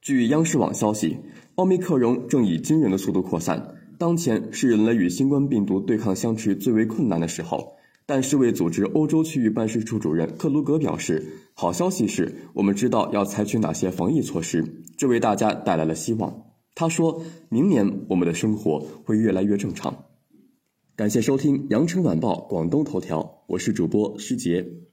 据央视网消息奥密克戎正以惊人的速度扩散。当前是人类与新冠病毒对抗相持最为困难的时候。但世卫组织欧洲区域办事处主任克鲁格表示好消息是我们知道要采取哪些防疫措施这为大家带来了希望。他说明年我们的生活会越来越正常。感谢收听羊城晚报广东头条我是主播施杰。